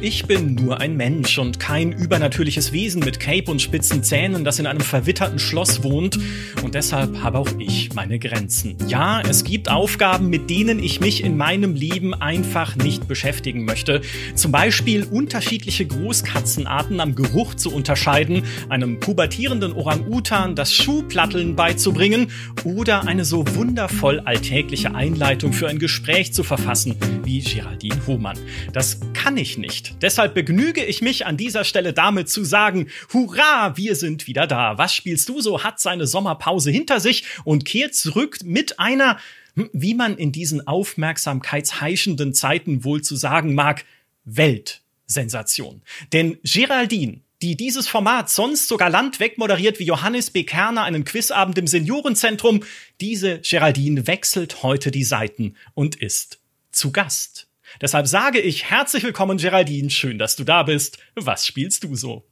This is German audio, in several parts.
ich bin nur ein Mensch und kein übernatürliches Wesen mit Cape und spitzen Zähnen, das in einem verwitterten Schloss wohnt. Und deshalb habe auch ich meine Grenzen. Ja, es gibt Aufgaben, mit denen ich mich in meinem Leben einfach nicht beschäftigen möchte. Zum Beispiel unterschiedliche Großkatzenarten am Geruch zu unterscheiden, einem pubertierenden Orang-Utan das Schuhplatteln beizubringen oder eine so wundervoll alltägliche Einleitung für ein Gespräch zu verfassen wie Geraldine Hohmann. Das kann ich nicht. Deshalb begnüge ich mich an dieser Stelle damit zu sagen, hurra, wir sind wieder da. Was spielst du so? Hat seine Sommerpause hinter sich und kehrt zurück mit einer, hm, wie man in diesen aufmerksamkeitsheischenden Zeiten wohl zu sagen mag, Weltsensation. Denn Geraldine, die dieses Format sonst sogar landweg moderiert wie Johannes B. Kerner einen Quizabend im Seniorenzentrum, diese Geraldine wechselt heute die Seiten und ist zu Gast. Deshalb sage ich herzlich willkommen, Geraldine. Schön, dass du da bist. Was spielst du so?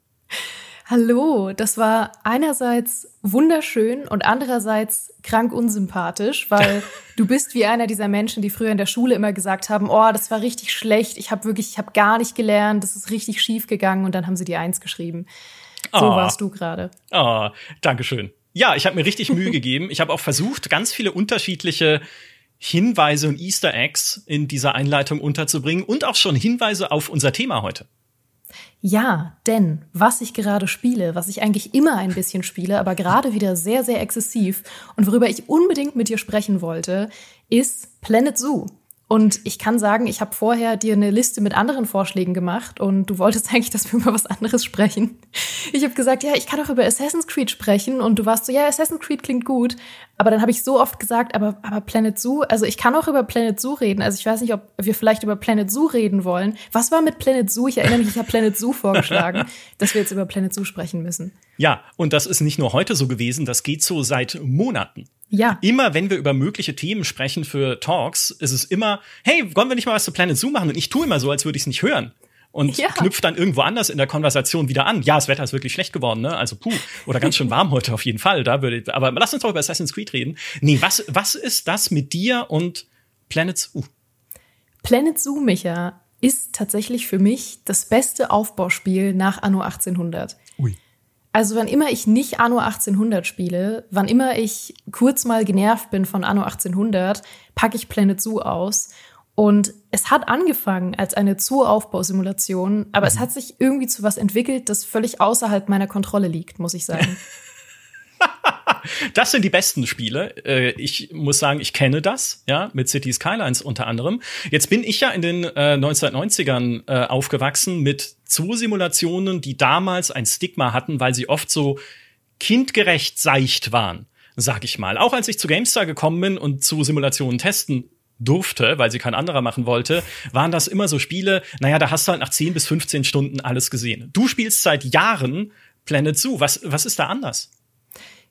Hallo, das war einerseits wunderschön und andererseits krank unsympathisch, weil du bist wie einer dieser Menschen, die früher in der Schule immer gesagt haben, oh, das war richtig schlecht, ich habe wirklich, ich habe gar nicht gelernt, das ist richtig schief gegangen und dann haben sie die Eins geschrieben. So oh. warst du gerade. Oh, Dankeschön. Ja, ich habe mir richtig Mühe gegeben. Ich habe auch versucht, ganz viele unterschiedliche Hinweise und Easter Eggs in dieser Einleitung unterzubringen und auch schon Hinweise auf unser Thema heute. Ja, denn was ich gerade spiele, was ich eigentlich immer ein bisschen spiele, aber gerade wieder sehr, sehr exzessiv und worüber ich unbedingt mit dir sprechen wollte, ist Planet Zoo. Und ich kann sagen, ich habe vorher dir eine Liste mit anderen Vorschlägen gemacht und du wolltest eigentlich, dass wir über was anderes sprechen. Ich habe gesagt, ja, ich kann auch über Assassin's Creed sprechen und du warst so, ja, Assassin's Creed klingt gut. Aber dann habe ich so oft gesagt, aber, aber Planet Zoo, also ich kann auch über Planet Zoo reden. Also ich weiß nicht, ob wir vielleicht über Planet Zoo reden wollen. Was war mit Planet Zoo? Ich erinnere mich, ich habe Planet Zoo vorgeschlagen, dass wir jetzt über Planet Zoo sprechen müssen. Ja, und das ist nicht nur heute so gewesen, das geht so seit Monaten. Ja. Immer wenn wir über mögliche Themen sprechen für Talks, ist es immer, hey, wollen wir nicht mal was zu Planet Zoo machen? Und ich tue immer so, als würde ich es nicht hören. Und ja. knüpft dann irgendwo anders in der Konversation wieder an. Ja, das Wetter ist wirklich schlecht geworden, ne? Also puh, oder ganz schön warm heute auf jeden Fall. Da würde, aber lass uns doch über Assassin's Creed reden. Nee, was, was ist das mit dir und Planet Zoo? Planet Zoo, Micha, ist tatsächlich für mich das beste Aufbauspiel nach Anno 1800. Ui. Also wann immer ich nicht Anno 1800 spiele, wann immer ich kurz mal genervt bin von Anno 1800, packe ich Planet Zoo aus. Und es hat angefangen als eine Zoo-Aufbausimulation, aber mhm. es hat sich irgendwie zu was entwickelt, das völlig außerhalb meiner Kontrolle liegt, muss ich sagen. das sind die besten Spiele. Äh, ich muss sagen, ich kenne das, ja, mit City Skylines unter anderem. Jetzt bin ich ja in den 1990ern äh, äh, aufgewachsen mit Zoo-Simulationen, die damals ein Stigma hatten, weil sie oft so kindgerecht seicht waren, sag ich mal. Auch als ich zu GameStar gekommen bin und zu Simulationen testen durfte, weil sie kein anderer machen wollte, waren das immer so Spiele, naja, da hast du halt nach 10 bis 15 Stunden alles gesehen. Du spielst seit Jahren Planet Zoo. Was, was ist da anders?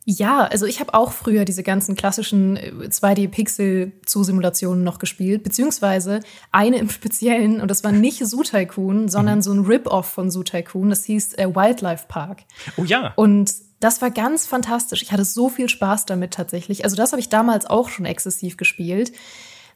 Ja, also ich habe auch früher diese ganzen klassischen 2D-Pixel-Zu-Simulationen noch gespielt, beziehungsweise eine im Speziellen, und das war nicht Zoo Tycoon, sondern mhm. so ein Rip-Off von Zoo Tycoon, das hieß äh, Wildlife Park. Oh ja. Und das war ganz fantastisch. Ich hatte so viel Spaß damit tatsächlich. Also das habe ich damals auch schon exzessiv gespielt.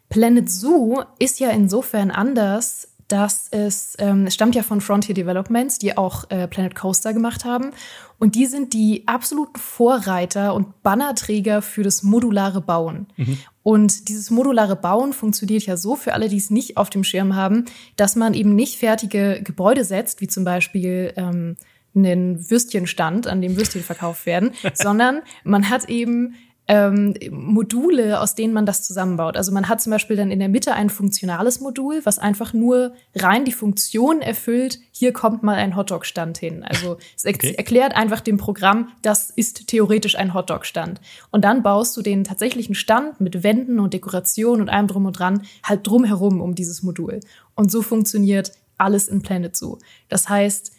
Planet Zoo ist ja insofern anders, dass es, ähm, es stammt ja von Frontier Developments, die auch äh, Planet Coaster gemacht haben. Und die sind die absoluten Vorreiter und Bannerträger für das modulare Bauen. Mhm. Und dieses modulare Bauen funktioniert ja so für alle, die es nicht auf dem Schirm haben, dass man eben nicht fertige Gebäude setzt, wie zum Beispiel ähm, einen Würstchenstand, an dem Würstchen verkauft werden, sondern man hat eben ähm, Module, aus denen man das zusammenbaut. Also man hat zum Beispiel dann in der Mitte ein funktionales Modul, was einfach nur rein die Funktion erfüllt, hier kommt mal ein Hotdog-Stand hin. Also es okay. erklärt einfach dem Programm, das ist theoretisch ein Hotdog-Stand. Und dann baust du den tatsächlichen Stand mit Wänden und Dekoration und allem drum und dran halt drumherum um dieses Modul. Und so funktioniert alles in Planet Zoo. Das heißt,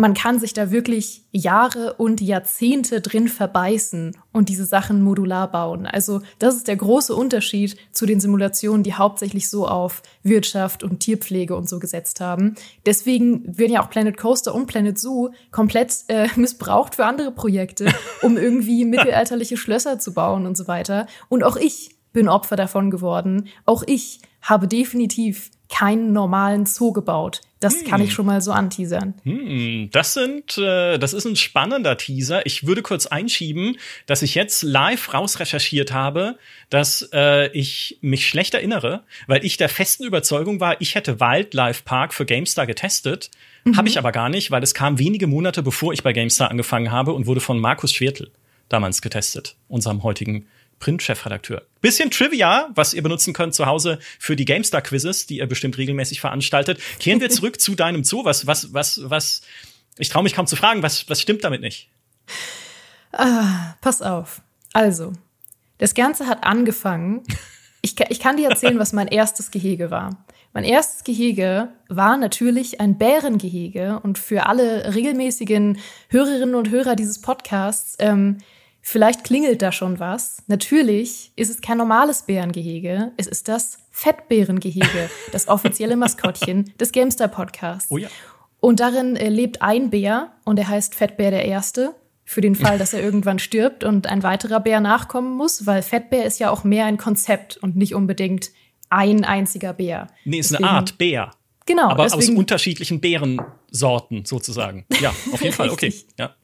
man kann sich da wirklich Jahre und Jahrzehnte drin verbeißen und diese Sachen modular bauen. Also das ist der große Unterschied zu den Simulationen, die hauptsächlich so auf Wirtschaft und Tierpflege und so gesetzt haben. Deswegen werden ja auch Planet Coaster und Planet Zoo komplett äh, missbraucht für andere Projekte, um irgendwie mittelalterliche Schlösser zu bauen und so weiter. Und auch ich bin Opfer davon geworden. Auch ich habe definitiv keinen normalen Zoo gebaut. Das hm. kann ich schon mal so anteasern. Hm, das sind, äh, das ist ein spannender Teaser. Ich würde kurz einschieben, dass ich jetzt live rausrecherchiert habe, dass äh, ich mich schlecht erinnere, weil ich der festen Überzeugung war, ich hätte Wildlife Park für GameStar getestet. Mhm. Habe ich aber gar nicht, weil es kam wenige Monate bevor ich bei GameStar angefangen habe und wurde von Markus Schwertl damals getestet, unserem heutigen Print-Chefredakteur. Bisschen Trivia, was ihr benutzen könnt zu Hause für die GameStar-Quizzes, die ihr bestimmt regelmäßig veranstaltet. Kehren wir zurück zu deinem Zoo. Was, was, was, was, ich traue mich kaum zu fragen, was, was stimmt damit nicht? Ah, pass auf. Also, das Ganze hat angefangen. Ich, ich kann dir erzählen, was mein erstes Gehege war. Mein erstes Gehege war natürlich ein Bärengehege und für alle regelmäßigen Hörerinnen und Hörer dieses Podcasts, ähm, Vielleicht klingelt da schon was. Natürlich ist es kein normales Bärengehege. Es ist das Fettbärengehege, das offizielle Maskottchen des Gamestar Podcasts. Oh ja. Und darin äh, lebt ein Bär und er heißt Fettbär der Erste. Für den Fall, dass er irgendwann stirbt und ein weiterer Bär nachkommen muss, weil Fettbär ist ja auch mehr ein Konzept und nicht unbedingt ein einziger Bär. Nee, ist Deswegen, eine Art Bär. Genau. Aber deswegen, aus unterschiedlichen Beerensorten sozusagen. Ja, auf jeden Fall, okay. Ja.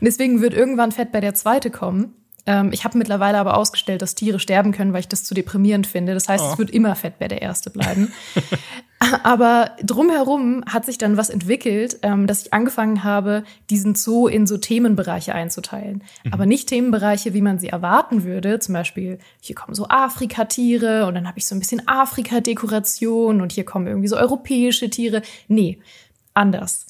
Und deswegen wird irgendwann Fett bei der zweite kommen. Ähm, ich habe mittlerweile aber ausgestellt, dass Tiere sterben können, weil ich das zu deprimierend finde. Das heißt, oh. es wird immer Fettbär der Erste bleiben. aber drumherum hat sich dann was entwickelt, ähm, dass ich angefangen habe, diesen Zoo in so Themenbereiche einzuteilen. Mhm. Aber nicht Themenbereiche, wie man sie erwarten würde. Zum Beispiel, hier kommen so Afrikatiere und dann habe ich so ein bisschen Afrika-Dekoration und hier kommen irgendwie so europäische Tiere. Nee, anders.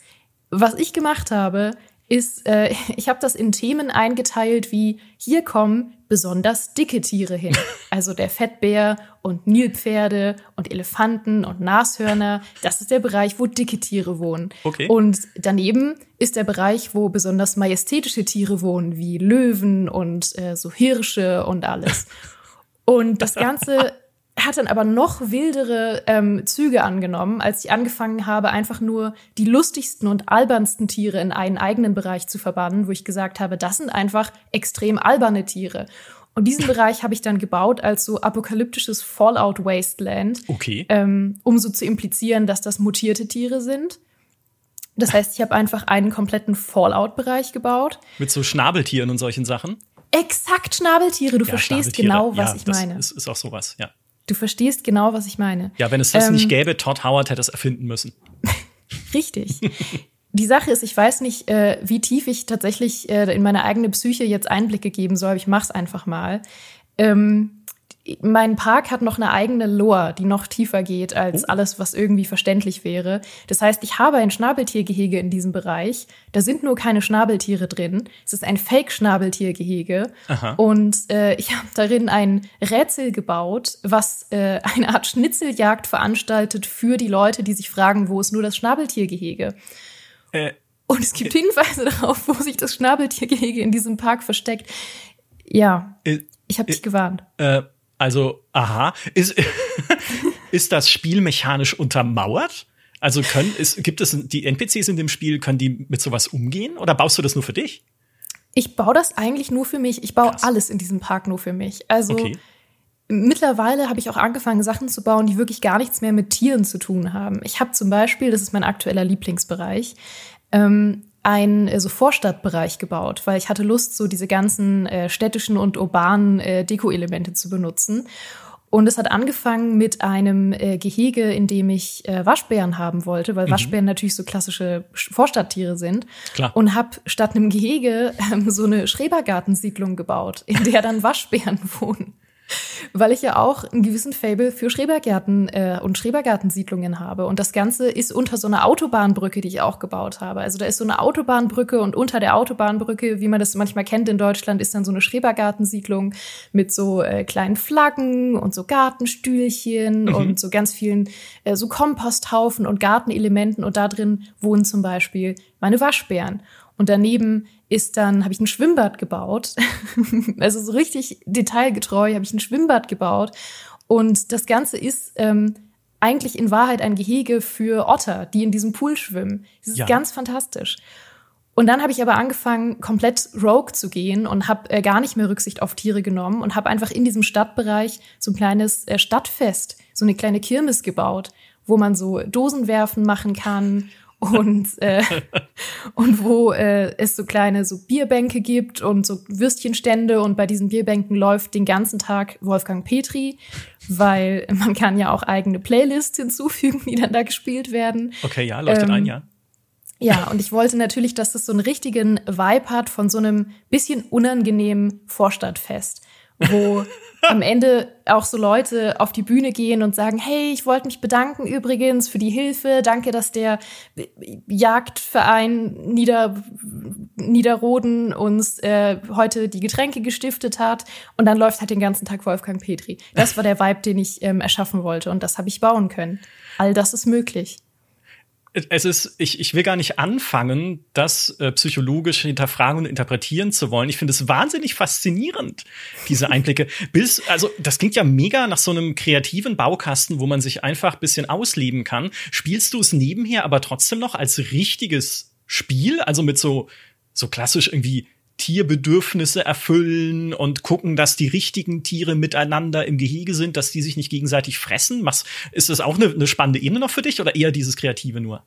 Was ich gemacht habe, ist, äh, ich habe das in Themen eingeteilt wie hier kommen besonders dicke Tiere hin. Also der Fettbär und Nilpferde und Elefanten und Nashörner. Das ist der Bereich, wo dicke Tiere wohnen. Okay. Und daneben ist der Bereich, wo besonders majestätische Tiere wohnen, wie Löwen und äh, so Hirsche und alles. Und das Ganze hat dann aber noch wildere ähm, Züge angenommen, als ich angefangen habe, einfach nur die lustigsten und albernsten Tiere in einen eigenen Bereich zu verbannen, wo ich gesagt habe, das sind einfach extrem alberne Tiere. Und diesen Bereich habe ich dann gebaut als so apokalyptisches Fallout Wasteland, okay. ähm, um so zu implizieren, dass das mutierte Tiere sind. Das heißt, ich habe einfach einen kompletten Fallout-Bereich gebaut. Mit so Schnabeltieren und solchen Sachen? Exakt Schnabeltiere. Du ja, verstehst Schnabeltiere. genau, was ja, ich meine. Ist, ist auch sowas, ja. Du verstehst genau, was ich meine. Ja, wenn es das ähm, nicht gäbe, Todd Howard hätte es erfinden müssen. Richtig. Die Sache ist, ich weiß nicht, äh, wie tief ich tatsächlich äh, in meine eigene Psyche jetzt Einblicke geben soll, aber ich mach's einfach mal. Ähm, mein Park hat noch eine eigene Lore, die noch tiefer geht als oh. alles, was irgendwie verständlich wäre. Das heißt, ich habe ein Schnabeltiergehege in diesem Bereich. Da sind nur keine Schnabeltiere drin. Es ist ein Fake-Schnabeltiergehege. Und äh, ich habe darin ein Rätsel gebaut, was äh, eine Art Schnitzeljagd veranstaltet für die Leute, die sich fragen, wo ist nur das Schnabeltiergehege? Äh, Und es gibt äh, Hinweise darauf, wo sich das Schnabeltiergehege in diesem Park versteckt. Ja, äh, ich habe dich gewarnt. Also, aha. Ist, ist das Spiel mechanisch untermauert? Also können, ist, gibt es die NPCs in dem Spiel, können die mit sowas umgehen oder baust du das nur für dich? Ich baue das eigentlich nur für mich. Ich baue Krass. alles in diesem Park nur für mich. Also okay. mittlerweile habe ich auch angefangen, Sachen zu bauen, die wirklich gar nichts mehr mit Tieren zu tun haben. Ich habe zum Beispiel, das ist mein aktueller Lieblingsbereich, ähm, ein äh, so Vorstadtbereich gebaut, weil ich hatte Lust, so diese ganzen äh, städtischen und urbanen äh, Deko-Elemente zu benutzen. Und es hat angefangen mit einem äh, Gehege, in dem ich äh, Waschbären haben wollte, weil mhm. Waschbären natürlich so klassische Vorstadttiere sind. Klar. Und habe statt einem Gehege ähm, so eine Schrebergartensiedlung gebaut, in der dann Waschbären wohnen weil ich ja auch einen gewissen Fable für Schrebergärten äh, und Schrebergartensiedlungen habe. Und das Ganze ist unter so einer Autobahnbrücke, die ich auch gebaut habe. Also da ist so eine Autobahnbrücke und unter der Autobahnbrücke, wie man das manchmal kennt in Deutschland, ist dann so eine Schrebergartensiedlung mit so äh, kleinen Flaggen und so Gartenstühlchen mhm. und so ganz vielen äh, so Komposthaufen und Gartenelementen. Und da drin wohnen zum Beispiel meine Waschbären. Und daneben ist dann, habe ich ein Schwimmbad gebaut. also so richtig detailgetreu habe ich ein Schwimmbad gebaut. Und das Ganze ist ähm, eigentlich in Wahrheit ein Gehege für Otter, die in diesem Pool schwimmen. Das ist ja. ganz fantastisch. Und dann habe ich aber angefangen, komplett rogue zu gehen und habe äh, gar nicht mehr Rücksicht auf Tiere genommen und habe einfach in diesem Stadtbereich so ein kleines äh, Stadtfest, so eine kleine Kirmes gebaut, wo man so Dosenwerfen machen kann und äh, und wo äh, es so kleine so Bierbänke gibt und so Würstchenstände und bei diesen Bierbänken läuft den ganzen Tag Wolfgang Petri, weil man kann ja auch eigene Playlists hinzufügen, die dann da gespielt werden. Okay, ja, leuchtet ähm, ein, ja. Ja, und ich wollte natürlich, dass das so einen richtigen Vibe hat von so einem bisschen unangenehmen Vorstadtfest, wo am Ende auch so Leute auf die Bühne gehen und sagen, hey, ich wollte mich bedanken übrigens für die Hilfe, danke, dass der Jagdverein Nieder Niederroden uns äh, heute die Getränke gestiftet hat und dann läuft halt den ganzen Tag Wolfgang Petri. Das war der Vibe, den ich ähm, erschaffen wollte und das habe ich bauen können. All das ist möglich es ist, ich, ich will gar nicht anfangen, das äh, psychologisch hinterfragen und interpretieren zu wollen. Ich finde es wahnsinnig faszinierend, diese Einblicke. Bis, also, das klingt ja mega nach so einem kreativen Baukasten, wo man sich einfach bisschen ausleben kann. Spielst du es nebenher aber trotzdem noch als richtiges Spiel? Also mit so, so klassisch irgendwie Tierbedürfnisse erfüllen und gucken, dass die richtigen Tiere miteinander im Gehege sind, dass die sich nicht gegenseitig fressen? Machst, ist das auch eine, eine spannende Ebene noch für dich oder eher dieses Kreative nur?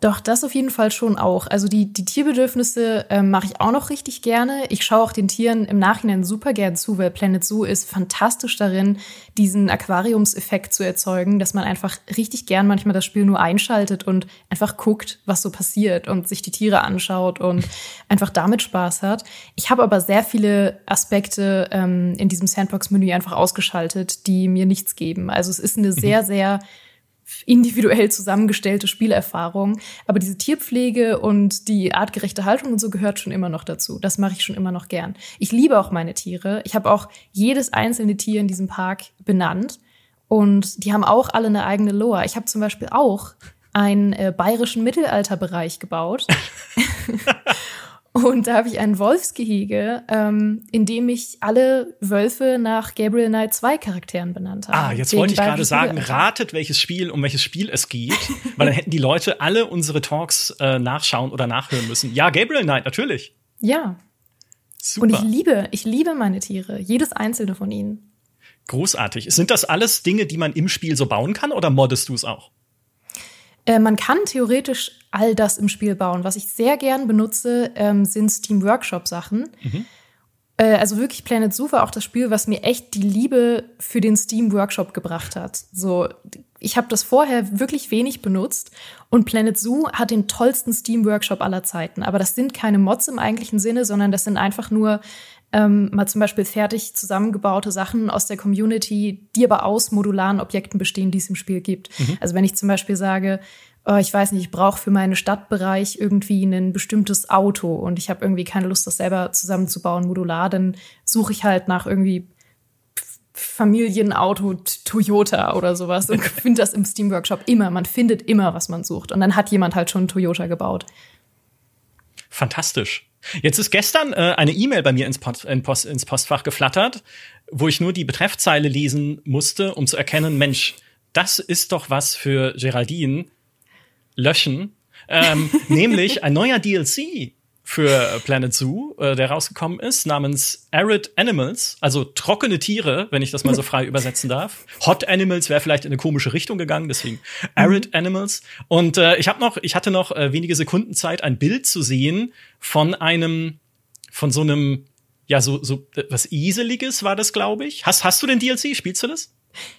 Doch, das auf jeden Fall schon auch. Also die, die Tierbedürfnisse äh, mache ich auch noch richtig gerne. Ich schaue auch den Tieren im Nachhinein super gern zu, weil Planet Zoo ist fantastisch darin, diesen Aquariumseffekt zu erzeugen, dass man einfach richtig gern manchmal das Spiel nur einschaltet und einfach guckt, was so passiert und sich die Tiere anschaut und einfach damit Spaß hat. Ich habe aber sehr viele Aspekte ähm, in diesem Sandbox-Menü einfach ausgeschaltet, die mir nichts geben. Also es ist eine mhm. sehr, sehr individuell zusammengestellte Spielerfahrung. Aber diese Tierpflege und die artgerechte Haltung und so gehört schon immer noch dazu. Das mache ich schon immer noch gern. Ich liebe auch meine Tiere. Ich habe auch jedes einzelne Tier in diesem Park benannt. Und die haben auch alle eine eigene Lore. Ich habe zum Beispiel auch einen äh, bayerischen Mittelalterbereich gebaut. Und da habe ich ein Wolfsgehege, ähm, in dem ich alle Wölfe nach Gabriel Knight 2 Charakteren benannt habe. Ah, jetzt wollte ich gerade sagen, ratet, welches Spiel, um welches Spiel es geht, weil dann hätten die Leute alle unsere Talks äh, nachschauen oder nachhören müssen. Ja, Gabriel Knight, natürlich. Ja. Super. Und ich liebe, ich liebe meine Tiere, jedes einzelne von ihnen. Großartig. Sind das alles Dinge, die man im Spiel so bauen kann oder moddest du es auch? Äh, man kann theoretisch all das im Spiel bauen. Was ich sehr gern benutze, ähm, sind Steam Workshop Sachen. Mhm. Äh, also wirklich Planet Zoo war auch das Spiel, was mir echt die Liebe für den Steam Workshop gebracht hat. So, ich habe das vorher wirklich wenig benutzt und Planet Zoo hat den tollsten Steam Workshop aller Zeiten. Aber das sind keine Mods im eigentlichen Sinne, sondern das sind einfach nur ähm, mal zum Beispiel fertig zusammengebaute Sachen aus der Community, die aber aus modularen Objekten bestehen, die es im Spiel gibt. Mhm. Also wenn ich zum Beispiel sage, oh, ich weiß nicht, ich brauche für meinen Stadtbereich irgendwie ein bestimmtes Auto und ich habe irgendwie keine Lust, das selber zusammenzubauen, modular, dann suche ich halt nach irgendwie Familienauto Toyota oder sowas und finde das im Steam Workshop immer. Man findet immer, was man sucht. Und dann hat jemand halt schon Toyota gebaut. Fantastisch. Jetzt ist gestern äh, eine E-Mail bei mir ins, Post, in Post, ins Postfach geflattert, wo ich nur die Betreffzeile lesen musste, um zu erkennen, Mensch, das ist doch was für Geraldine. Löschen. Ähm, nämlich ein neuer DLC für Planet Zoo, äh, der rausgekommen ist, namens Arid Animals, also trockene Tiere, wenn ich das mal so frei übersetzen darf. Hot Animals wäre vielleicht in eine komische Richtung gegangen, deswegen Arid mhm. Animals. Und äh, ich habe noch, ich hatte noch äh, wenige Sekunden Zeit, ein Bild zu sehen von einem, von so einem, ja so so was Eseliges war das, glaube ich. Hast hast du den DLC? Spielst du das?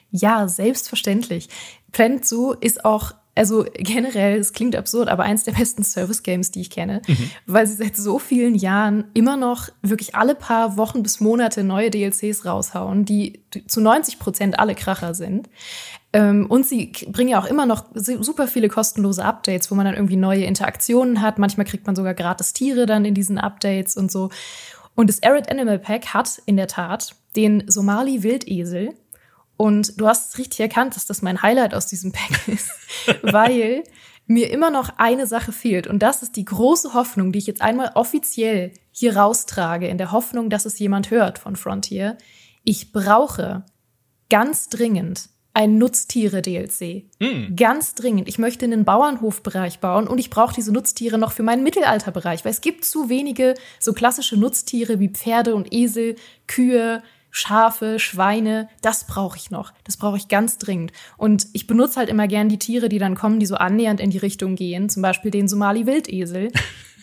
Ja, selbstverständlich. Planet Zoo ist auch also generell, es klingt absurd, aber eins der besten Service-Games, die ich kenne, mhm. weil sie seit so vielen Jahren immer noch wirklich alle paar Wochen bis Monate neue DLCs raushauen, die zu 90 Prozent alle Kracher sind. Ähm, und sie bringen ja auch immer noch super viele kostenlose Updates, wo man dann irgendwie neue Interaktionen hat. Manchmal kriegt man sogar gratis Tiere dann in diesen Updates und so. Und das Arid Animal Pack hat in der Tat den Somali Wildesel, und du hast richtig erkannt, dass das mein Highlight aus diesem Pack ist, weil mir immer noch eine Sache fehlt. Und das ist die große Hoffnung, die ich jetzt einmal offiziell hier raustrage, in der Hoffnung, dass es jemand hört von Frontier. Ich brauche ganz dringend ein Nutztiere-DLC. Mm. Ganz dringend. Ich möchte einen Bauernhofbereich bauen und ich brauche diese Nutztiere noch für meinen Mittelalterbereich, weil es gibt zu wenige so klassische Nutztiere wie Pferde und Esel, Kühe, Schafe, Schweine, das brauche ich noch. Das brauche ich ganz dringend. Und ich benutze halt immer gern die Tiere, die dann kommen, die so annähernd in die Richtung gehen. Zum Beispiel den Somali-Wildesel,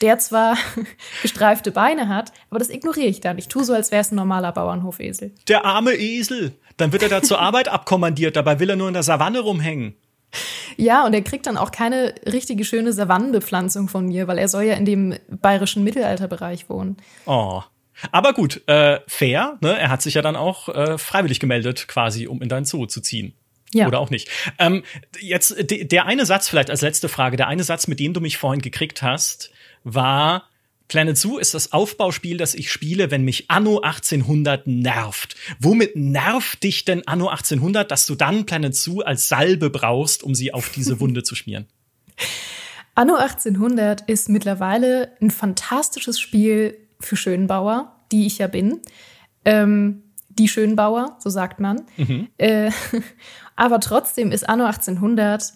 der zwar gestreifte Beine hat, aber das ignoriere ich dann. Ich tue so, als wäre es ein normaler Bauernhofesel. Der arme Esel. Dann wird er da zur Arbeit abkommandiert, dabei will er nur in der Savanne rumhängen. Ja, und er kriegt dann auch keine richtige schöne Savannenbepflanzung von mir, weil er soll ja in dem bayerischen Mittelalterbereich wohnen. Oh. Aber gut, äh, fair, ne? Er hat sich ja dann auch äh, freiwillig gemeldet, quasi, um in dein Zoo zu ziehen. Ja. Oder auch nicht. Ähm, jetzt der eine Satz vielleicht als letzte Frage, der eine Satz, mit dem du mich vorhin gekriegt hast, war Planet Zoo ist das Aufbauspiel, das ich spiele, wenn mich Anno 1800 nervt. Womit nervt dich denn Anno 1800, dass du dann Planet Zoo als Salbe brauchst, um sie auf diese Wunde zu schmieren? Anno 1800 ist mittlerweile ein fantastisches Spiel für Schönbauer, die ich ja bin. Ähm, die Schönbauer, so sagt man. Mhm. Äh, aber trotzdem ist Anno 1800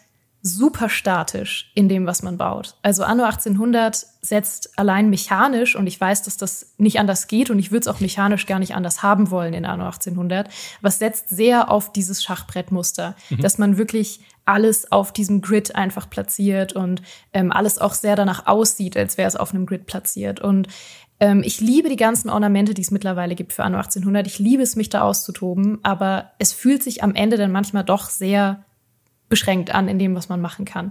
super statisch in dem, was man baut. Also Anno 1800 setzt allein mechanisch, und ich weiß, dass das nicht anders geht und ich würde es auch mechanisch gar nicht anders haben wollen in Anno 1800, was setzt sehr auf dieses Schachbrettmuster, mhm. dass man wirklich alles auf diesem Grid einfach platziert und ähm, alles auch sehr danach aussieht, als wäre es auf einem Grid platziert. Und ähm, ich liebe die ganzen Ornamente, die es mittlerweile gibt für Anno 1800. Ich liebe es, mich da auszutoben, aber es fühlt sich am Ende dann manchmal doch sehr beschränkt an in dem, was man machen kann.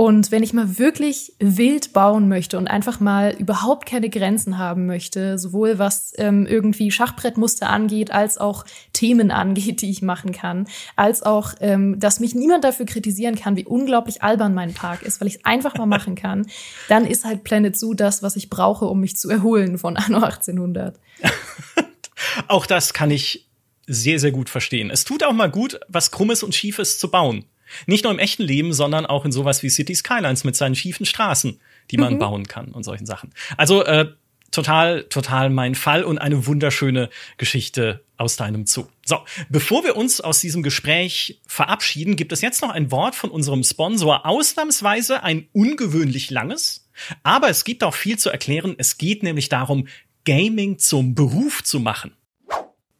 Und wenn ich mal wirklich wild bauen möchte und einfach mal überhaupt keine Grenzen haben möchte, sowohl was ähm, irgendwie Schachbrettmuster angeht, als auch Themen angeht, die ich machen kann, als auch, ähm, dass mich niemand dafür kritisieren kann, wie unglaublich albern mein Park ist, weil ich es einfach mal machen kann, dann ist halt Planet Zoo das, was ich brauche, um mich zu erholen von Anno 1800. auch das kann ich sehr, sehr gut verstehen. Es tut auch mal gut, was Krummes und Schiefes zu bauen. Nicht nur im echten Leben, sondern auch in sowas wie City Skylines mit seinen schiefen Straßen, die man mhm. bauen kann und solchen Sachen. Also äh, total, total mein Fall und eine wunderschöne Geschichte aus deinem Zoo. So, bevor wir uns aus diesem Gespräch verabschieden, gibt es jetzt noch ein Wort von unserem Sponsor. Ausnahmsweise ein ungewöhnlich langes, aber es gibt auch viel zu erklären. Es geht nämlich darum, Gaming zum Beruf zu machen.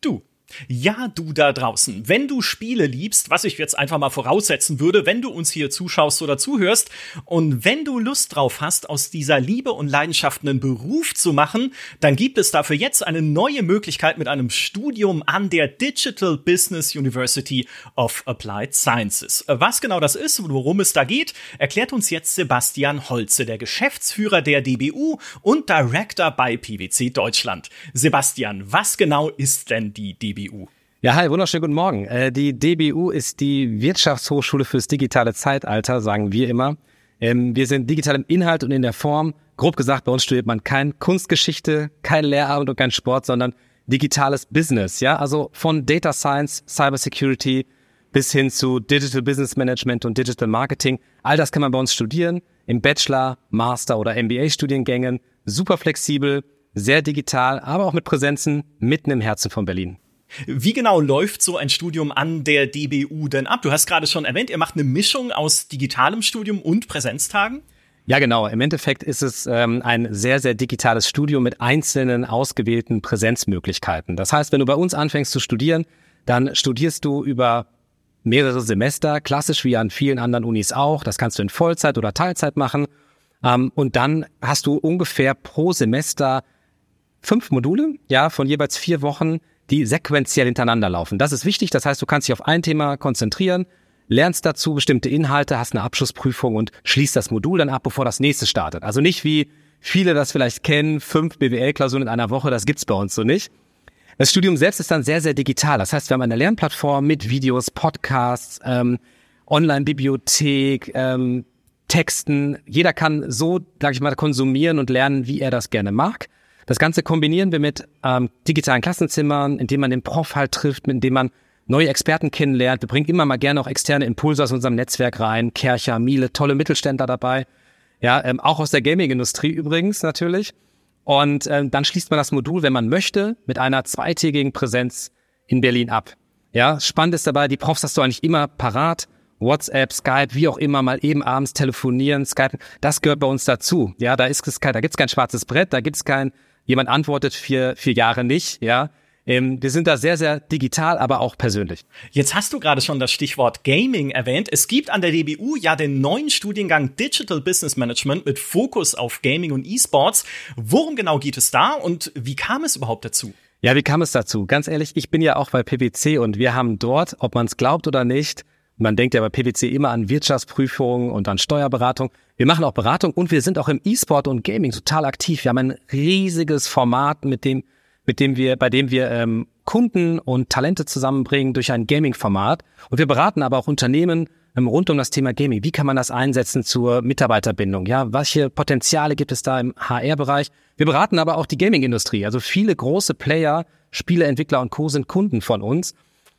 Du, ja, du da draußen, wenn du Spiele liebst, was ich jetzt einfach mal voraussetzen würde, wenn du uns hier zuschaust oder zuhörst und wenn du Lust drauf hast, aus dieser Liebe und Leidenschaft einen Beruf zu machen, dann gibt es dafür jetzt eine neue Möglichkeit mit einem Studium an der Digital Business University of Applied Sciences. Was genau das ist und worum es da geht, erklärt uns jetzt Sebastian Holze, der Geschäftsführer der DBU und Director bei PwC Deutschland. Sebastian, was genau ist denn die DBU? DBU. Ja, hi, wunderschönen guten Morgen. Äh, die DBU ist die Wirtschaftshochschule fürs digitale Zeitalter, sagen wir immer. Ähm, wir sind digital im Inhalt und in der Form. Grob gesagt, bei uns studiert man kein Kunstgeschichte, kein Lehramt und kein Sport, sondern digitales Business. Ja, also von Data Science, Cyber Security bis hin zu Digital Business Management und Digital Marketing. All das kann man bei uns studieren im Bachelor, Master oder MBA Studiengängen. Super flexibel, sehr digital, aber auch mit Präsenzen mitten im Herzen von Berlin. Wie genau läuft so ein Studium an der DBU denn ab? Du hast gerade schon erwähnt, ihr macht eine Mischung aus digitalem Studium und Präsenztagen. Ja, genau. Im Endeffekt ist es ähm, ein sehr, sehr digitales Studium mit einzelnen ausgewählten Präsenzmöglichkeiten. Das heißt, wenn du bei uns anfängst zu studieren, dann studierst du über mehrere Semester, klassisch wie an vielen anderen Unis auch. Das kannst du in Vollzeit oder Teilzeit machen. Ähm, und dann hast du ungefähr pro Semester fünf Module, ja, von jeweils vier Wochen, die sequenziell hintereinander laufen. Das ist wichtig. Das heißt, du kannst dich auf ein Thema konzentrieren, lernst dazu bestimmte Inhalte, hast eine Abschlussprüfung und schließt das Modul dann ab, bevor das nächste startet. Also nicht wie viele das vielleicht kennen, fünf BWL-Klausuren in einer Woche, das gibt's bei uns so nicht. Das Studium selbst ist dann sehr, sehr digital. Das heißt, wir haben eine Lernplattform mit Videos, Podcasts, ähm, Online-Bibliothek, ähm, Texten. Jeder kann so, sag ich mal, konsumieren und lernen, wie er das gerne mag. Das Ganze kombinieren wir mit ähm, digitalen Klassenzimmern, indem man den Prof halt trifft, indem man neue Experten kennenlernt. Wir bringen immer mal gerne auch externe Impulse aus unserem Netzwerk rein. Kercher, Miele, tolle Mittelständler dabei. Ja, ähm, auch aus der Gaming-Industrie übrigens natürlich. Und ähm, dann schließt man das Modul, wenn man möchte, mit einer zweitägigen Präsenz in Berlin ab. Ja, spannend ist dabei, die Profs hast du eigentlich immer parat. WhatsApp, Skype, wie auch immer, mal eben abends telefonieren, Skype, das gehört bei uns dazu. Ja, da ist es kein, da gibt's kein schwarzes Brett, da gibt's kein, jemand antwortet vier, vier Jahre nicht, ja. Ähm, wir sind da sehr, sehr digital, aber auch persönlich. Jetzt hast du gerade schon das Stichwort Gaming erwähnt. Es gibt an der DBU ja den neuen Studiengang Digital Business Management mit Fokus auf Gaming und E-Sports. Worum genau geht es da und wie kam es überhaupt dazu? Ja, wie kam es dazu? Ganz ehrlich, ich bin ja auch bei PwC und wir haben dort, ob man es glaubt oder nicht, man denkt ja bei PwC immer an Wirtschaftsprüfung und an Steuerberatung. Wir machen auch Beratung und wir sind auch im E-Sport und Gaming total aktiv. Wir haben ein riesiges Format, mit dem, mit dem wir, bei dem wir ähm, Kunden und Talente zusammenbringen durch ein Gaming-Format. Und wir beraten aber auch Unternehmen ähm, rund um das Thema Gaming. Wie kann man das einsetzen zur Mitarbeiterbindung? Ja, welche Potenziale gibt es da im HR-Bereich? Wir beraten aber auch die Gaming-Industrie. Also viele große Player, Spieleentwickler und Co. sind Kunden von uns.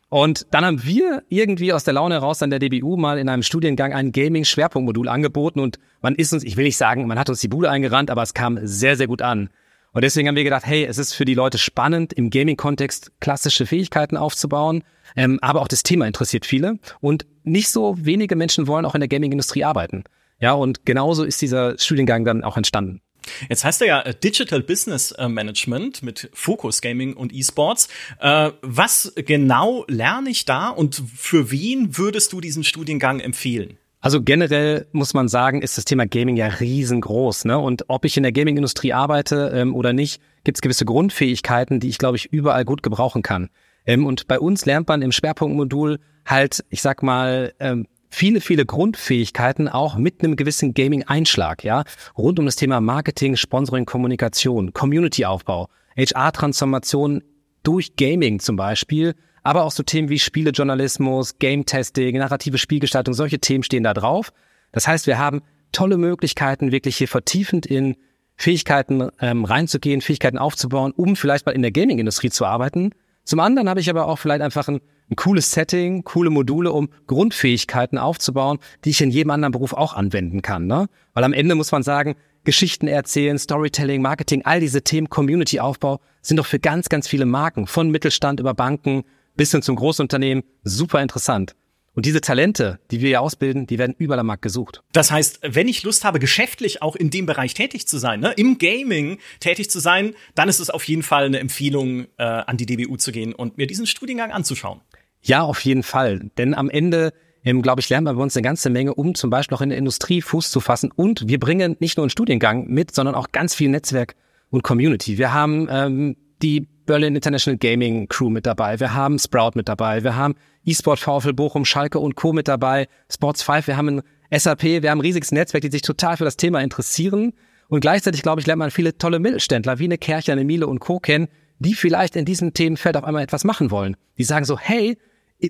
Und dann haben wir irgendwie aus der Laune heraus an der DBU mal in einem Studiengang ein Gaming-Schwerpunktmodul angeboten und man ist uns, ich will nicht sagen, man hat uns die Bude eingerannt, aber es kam sehr, sehr gut an. Und deswegen haben wir gedacht, hey, es ist für die Leute spannend, im Gaming-Kontext klassische Fähigkeiten aufzubauen, ähm, aber auch das Thema interessiert viele und nicht so wenige Menschen wollen auch in der Gaming-Industrie arbeiten. Ja, und genauso ist dieser Studiengang dann auch entstanden. Jetzt heißt er ja äh, Digital Business äh, Management mit Fokus Gaming und E-Sports. Äh, was genau lerne ich da und für wen würdest du diesen Studiengang empfehlen? Also generell muss man sagen, ist das Thema Gaming ja riesengroß. Ne? Und ob ich in der Gaming-Industrie arbeite ähm, oder nicht, gibt es gewisse Grundfähigkeiten, die ich, glaube ich, überall gut gebrauchen kann. Ähm, und bei uns lernt man im Schwerpunktmodul halt, ich sag mal, ähm, viele, viele Grundfähigkeiten auch mit einem gewissen Gaming-Einschlag, ja, rund um das Thema Marketing, Sponsoring, Kommunikation, Community-Aufbau, HR-Transformation durch Gaming zum Beispiel, aber auch so Themen wie Spielejournalismus, Game-Testing, narrative Spielgestaltung, solche Themen stehen da drauf. Das heißt, wir haben tolle Möglichkeiten, wirklich hier vertiefend in Fähigkeiten ähm, reinzugehen, Fähigkeiten aufzubauen, um vielleicht mal in der Gaming-Industrie zu arbeiten. Zum anderen habe ich aber auch vielleicht einfach ein ein cooles Setting, coole Module, um Grundfähigkeiten aufzubauen, die ich in jedem anderen Beruf auch anwenden kann. Ne? Weil am Ende muss man sagen, Geschichten erzählen, Storytelling, Marketing, all diese Themen, Community-Aufbau sind doch für ganz, ganz viele Marken, von Mittelstand über Banken bis hin zum Großunternehmen, super interessant. Und diese Talente, die wir hier ausbilden, die werden überall am Markt gesucht. Das heißt, wenn ich Lust habe, geschäftlich auch in dem Bereich tätig zu sein, ne, im Gaming tätig zu sein, dann ist es auf jeden Fall eine Empfehlung, äh, an die DBU zu gehen und mir diesen Studiengang anzuschauen. Ja, auf jeden Fall. Denn am Ende, ähm, glaube ich, lernen wir bei uns eine ganze Menge, um zum Beispiel auch in der Industrie Fuß zu fassen. Und wir bringen nicht nur einen Studiengang mit, sondern auch ganz viel Netzwerk und Community. Wir haben ähm, die Berlin International Gaming Crew mit dabei. Wir haben Sprout mit dabei. Wir haben eSport VfL Bochum, Schalke und Co. mit dabei. Sports 5. Wir haben ein SAP. Wir haben ein riesiges Netzwerk, die sich total für das Thema interessieren. Und gleichzeitig, glaube ich, lernt man viele tolle Mittelständler wie eine Kercher, eine Miele und Co. kennen, die vielleicht in diesem Themenfeld auf einmal etwas machen wollen. Die sagen so, hey,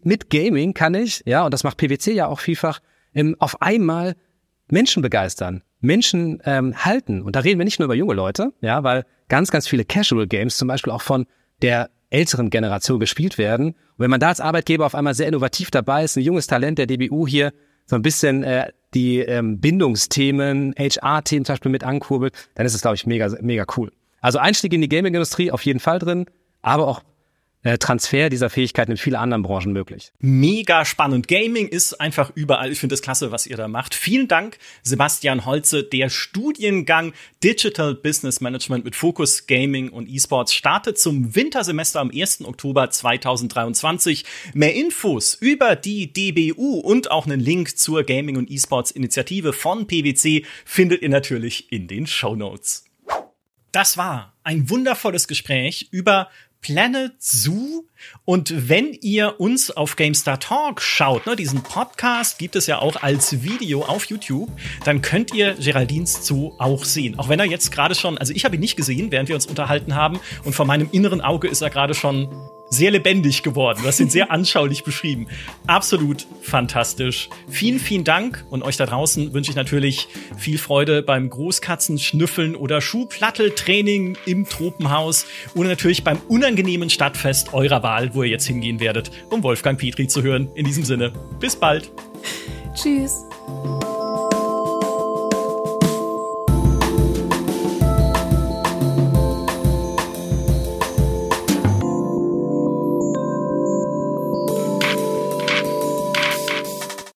mit Gaming kann ich, ja, und das macht PwC ja auch vielfach, ähm, auf einmal Menschen begeistern, Menschen ähm, halten. Und da reden wir nicht nur über junge Leute, ja, weil ganz, ganz viele Casual Games zum Beispiel auch von der älteren Generation gespielt werden. Und wenn man da als Arbeitgeber auf einmal sehr innovativ dabei ist, ein junges Talent der DBU hier so ein bisschen äh, die ähm, Bindungsthemen, HR-Themen zum Beispiel mit ankurbelt, dann ist es, glaube ich, mega, mega cool. Also Einstieg in die Gaming-Industrie auf jeden Fall drin, aber auch Transfer dieser Fähigkeiten in viele anderen Branchen möglich. Mega spannend. Gaming ist einfach überall. Ich finde es klasse, was ihr da macht. Vielen Dank, Sebastian Holze. Der Studiengang Digital Business Management mit Fokus Gaming und E-Sports startet zum Wintersemester am 1. Oktober 2023. Mehr Infos über die DBU und auch einen Link zur Gaming und E-Sports Initiative von PwC findet ihr natürlich in den Show Notes. Das war ein wundervolles Gespräch über Planet Zoo. Und wenn ihr uns auf GameStar Talk schaut, ne, diesen Podcast gibt es ja auch als Video auf YouTube, dann könnt ihr Geraldines Zoo auch sehen. Auch wenn er jetzt gerade schon, also ich habe ihn nicht gesehen, während wir uns unterhalten haben. Und vor meinem inneren Auge ist er gerade schon sehr lebendig geworden. Du hast ihn sehr anschaulich beschrieben. Absolut fantastisch. Vielen, vielen Dank und euch da draußen wünsche ich natürlich viel Freude beim Großkatzenschnüffeln oder Schuhplatteltraining im Tropenhaus und natürlich beim unangenehmen Stadtfest eurer Wahl, wo ihr jetzt hingehen werdet, um Wolfgang Petri zu hören. In diesem Sinne, bis bald. Tschüss.